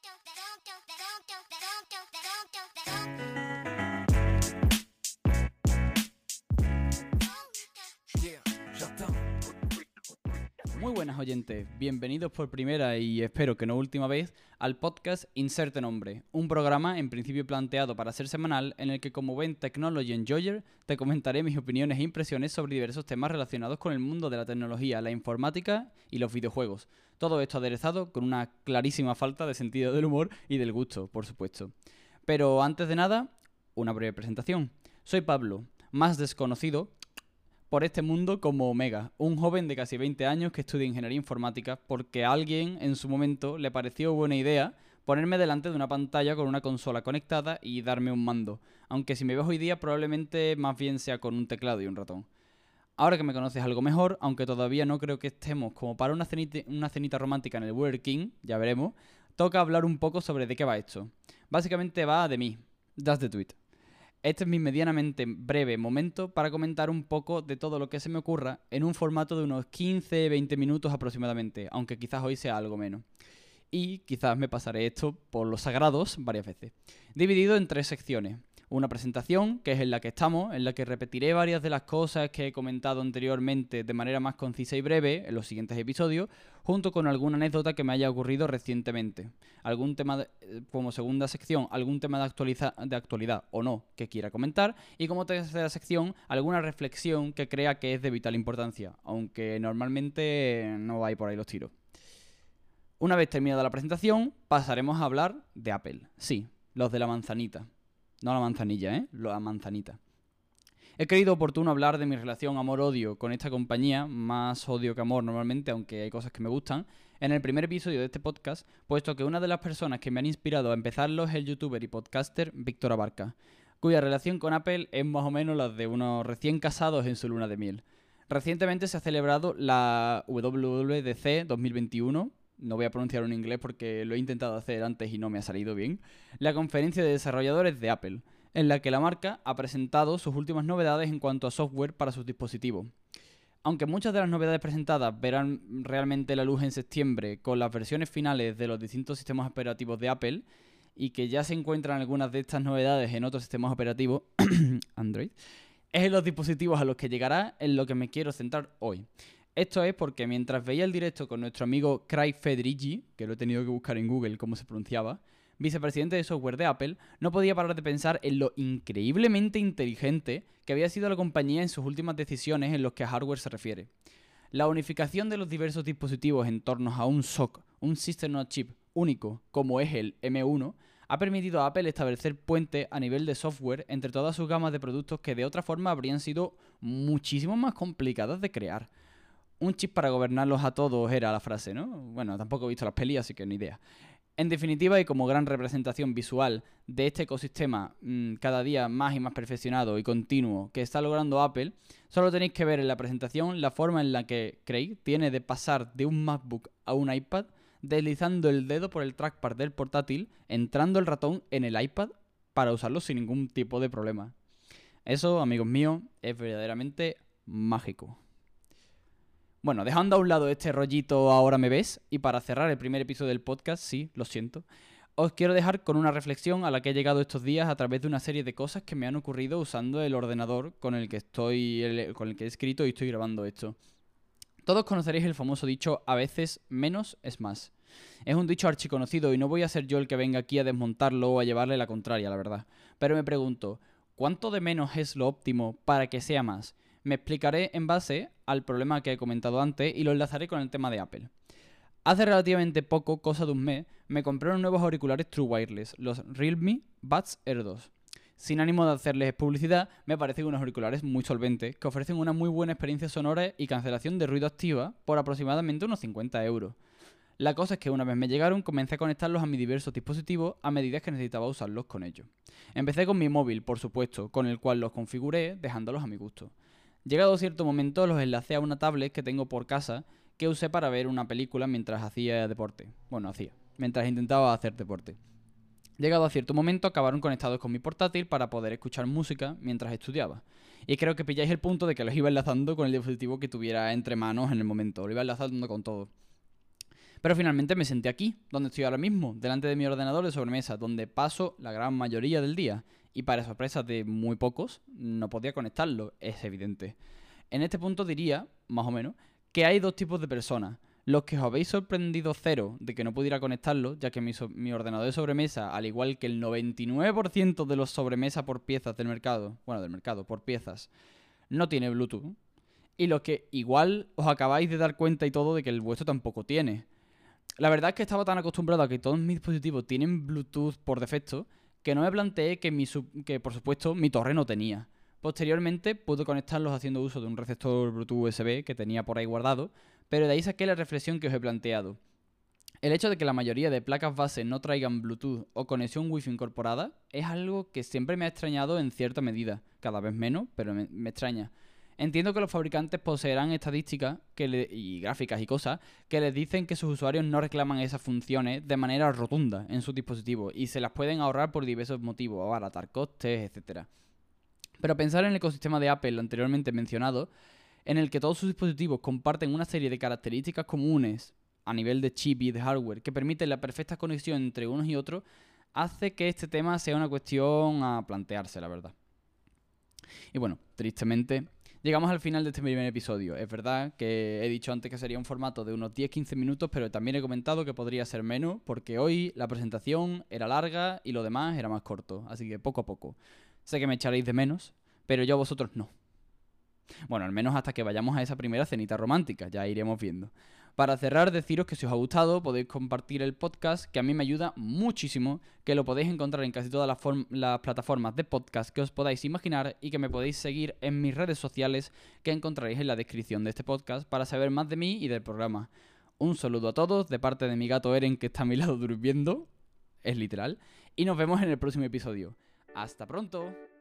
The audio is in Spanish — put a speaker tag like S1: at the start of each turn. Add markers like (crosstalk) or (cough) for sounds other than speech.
S1: Toronto, Toronto, Toronto, Toronto, Toronto, Toronto. Muy buenas oyentes, bienvenidos por primera y espero que no última vez al podcast Inserte Nombre, un programa en principio planteado para ser semanal en el que como buen Technology Enjoyer te comentaré mis opiniones e impresiones sobre diversos temas relacionados con el mundo de la tecnología, la informática y los videojuegos. Todo esto aderezado con una clarísima falta de sentido del humor y del gusto, por supuesto. Pero antes de nada, una breve presentación. Soy Pablo, más desconocido por este mundo como Omega, un joven de casi 20 años que estudia ingeniería informática porque a alguien en su momento le pareció buena idea ponerme delante de una pantalla con una consola conectada y darme un mando, aunque si me ves hoy día probablemente más bien sea con un teclado y un ratón. Ahora que me conoces algo mejor, aunque todavía no creo que estemos como para una cenita, una romántica en el Burger King, ya veremos, toca hablar un poco sobre de qué va esto. Básicamente va de mí, das the tweet. Este es mi medianamente breve momento para comentar un poco de todo lo que se me ocurra en un formato de unos 15-20 minutos aproximadamente, aunque quizás hoy sea algo menos. Y quizás me pasaré esto por los sagrados varias veces. Dividido en tres secciones una presentación, que es en la que estamos, en la que repetiré varias de las cosas que he comentado anteriormente de manera más concisa y breve en los siguientes episodios, junto con alguna anécdota que me haya ocurrido recientemente. Algún tema, eh, como segunda sección, algún tema de, de actualidad o no que quiera comentar, y como tercera sección, alguna reflexión que crea que es de vital importancia, aunque normalmente no va por ahí los tiros. Una vez terminada la presentación, pasaremos a hablar de Apple. Sí, los de la manzanita. No la manzanilla, ¿eh? La manzanita. He creído oportuno hablar de mi relación amor-odio con esta compañía, más odio que amor normalmente, aunque hay cosas que me gustan, en el primer episodio de este podcast, puesto que una de las personas que me han inspirado a empezarlo es el youtuber y podcaster Víctor Abarca, cuya relación con Apple es más o menos la de unos recién casados en su luna de miel. Recientemente se ha celebrado la WWDC 2021, no voy a pronunciar en inglés porque lo he intentado hacer antes y no me ha salido bien, la conferencia de desarrolladores de Apple, en la que la marca ha presentado sus últimas novedades en cuanto a software para sus dispositivos. Aunque muchas de las novedades presentadas verán realmente la luz en septiembre con las versiones finales de los distintos sistemas operativos de Apple, y que ya se encuentran algunas de estas novedades en otros sistemas operativos (coughs) Android, es en los dispositivos a los que llegará en lo que me quiero centrar hoy. Esto es porque mientras veía el directo con nuestro amigo Craig Federici, que lo he tenido que buscar en Google cómo se pronunciaba, vicepresidente de software de Apple, no podía parar de pensar en lo increíblemente inteligente que había sido la compañía en sus últimas decisiones en los que a hardware se refiere. La unificación de los diversos dispositivos en torno a un SOC, un System on Chip único, como es el M1, ha permitido a Apple establecer puentes a nivel de software entre todas sus gamas de productos que de otra forma habrían sido muchísimo más complicadas de crear un chip para gobernarlos a todos era la frase, ¿no? Bueno, tampoco he visto las pelis, así que ni idea. En definitiva, y como gran representación visual de este ecosistema mm, cada día más y más perfeccionado y continuo que está logrando Apple, solo tenéis que ver en la presentación la forma en la que Craig tiene de pasar de un MacBook a un iPad deslizando el dedo por el trackpad del portátil, entrando el ratón en el iPad para usarlo sin ningún tipo de problema. Eso, amigos míos, es verdaderamente mágico. Bueno, dejando a un lado este rollito ahora me ves, y para cerrar el primer episodio del podcast, sí, lo siento, os quiero dejar con una reflexión a la que he llegado estos días a través de una serie de cosas que me han ocurrido usando el ordenador con el que estoy, con el que he escrito y estoy grabando esto. Todos conoceréis el famoso dicho a veces menos es más. Es un dicho archiconocido y no voy a ser yo el que venga aquí a desmontarlo o a llevarle la contraria, la verdad. Pero me pregunto, ¿cuánto de menos es lo óptimo para que sea más? Me explicaré en base al problema que he comentado antes y lo enlazaré con el tema de Apple. Hace relativamente poco, cosa de un mes, me compré unos nuevos auriculares True Wireless, los Realme Buds Air 2. Sin ánimo de hacerles publicidad, me parecen unos auriculares muy solventes que ofrecen una muy buena experiencia sonora y cancelación de ruido activa por aproximadamente unos 50 euros. La cosa es que una vez me llegaron, comencé a conectarlos a mis diversos dispositivos a medida que necesitaba usarlos con ellos. Empecé con mi móvil, por supuesto, con el cual los configuré, dejándolos a mi gusto. Llegado cierto momento los enlacé a una tablet que tengo por casa que usé para ver una película mientras hacía deporte. Bueno, hacía, mientras intentaba hacer deporte. Llegado a cierto momento acabaron conectados con mi portátil para poder escuchar música mientras estudiaba. Y creo que pilláis el punto de que los iba enlazando con el dispositivo que tuviera entre manos en el momento, lo iba enlazando con todo. Pero finalmente me senté aquí, donde estoy ahora mismo, delante de mi ordenador de sobremesa, donde paso la gran mayoría del día. Y para sorpresa de muy pocos, no podía conectarlo, es evidente. En este punto diría, más o menos, que hay dos tipos de personas. Los que os habéis sorprendido cero de que no pudiera conectarlo, ya que mi, ordenador de sobremesa, al igual que el 99% de los sobremesa por piezas del mercado, bueno, del mercado, por piezas, no tiene Bluetooth. Y los que igual os acabáis de dar cuenta y todo de que el vuestro tampoco tiene. La verdad es que estaba tan acostumbrado a que todos mis dispositivos tienen Bluetooth por defecto que no me planteé que, mi que por supuesto mi torre no tenía. Posteriormente pude conectarlos haciendo uso de un receptor Bluetooth USB que tenía por ahí guardado, pero de ahí saqué la reflexión que os he planteado. El hecho de que la mayoría de placas base no traigan Bluetooth o conexión Wi-Fi incorporada es algo que siempre me ha extrañado en cierta medida, cada vez menos, pero me extraña. Entiendo que los fabricantes poseerán estadísticas y gráficas y cosas que les dicen que sus usuarios no reclaman esas funciones de manera rotunda en sus dispositivos y se las pueden ahorrar por diversos motivos, abaratar costes, etc. Pero pensar en el ecosistema de Apple anteriormente mencionado, en el que todos sus dispositivos comparten una serie de características comunes a nivel de chip y de hardware que permiten la perfecta conexión entre unos y otros, hace que este tema sea una cuestión a plantearse, la verdad. Y bueno, tristemente, Llegamos al final de este primer episodio. Es verdad que he dicho antes que sería un formato de unos 10-15 minutos, pero también he comentado que podría ser menos, porque hoy la presentación era larga y lo demás era más corto. Así que poco a poco. Sé que me echaréis de menos, pero yo a vosotros no. Bueno, al menos hasta que vayamos a esa primera cenita romántica, ya iremos viendo. Para cerrar, deciros que si os ha gustado podéis compartir el podcast, que a mí me ayuda muchísimo, que lo podéis encontrar en casi todas las, plataformas de podcast que os podáis imaginar y que me podéis seguir en mis redes sociales que encontraréis en la descripción de este podcast para saber más de mí y del programa. Un saludo a todos de parte de mi gato Eren que está a mi lado durmiendo, es literal, y nos vemos en el próximo episodio. ¡Hasta pronto!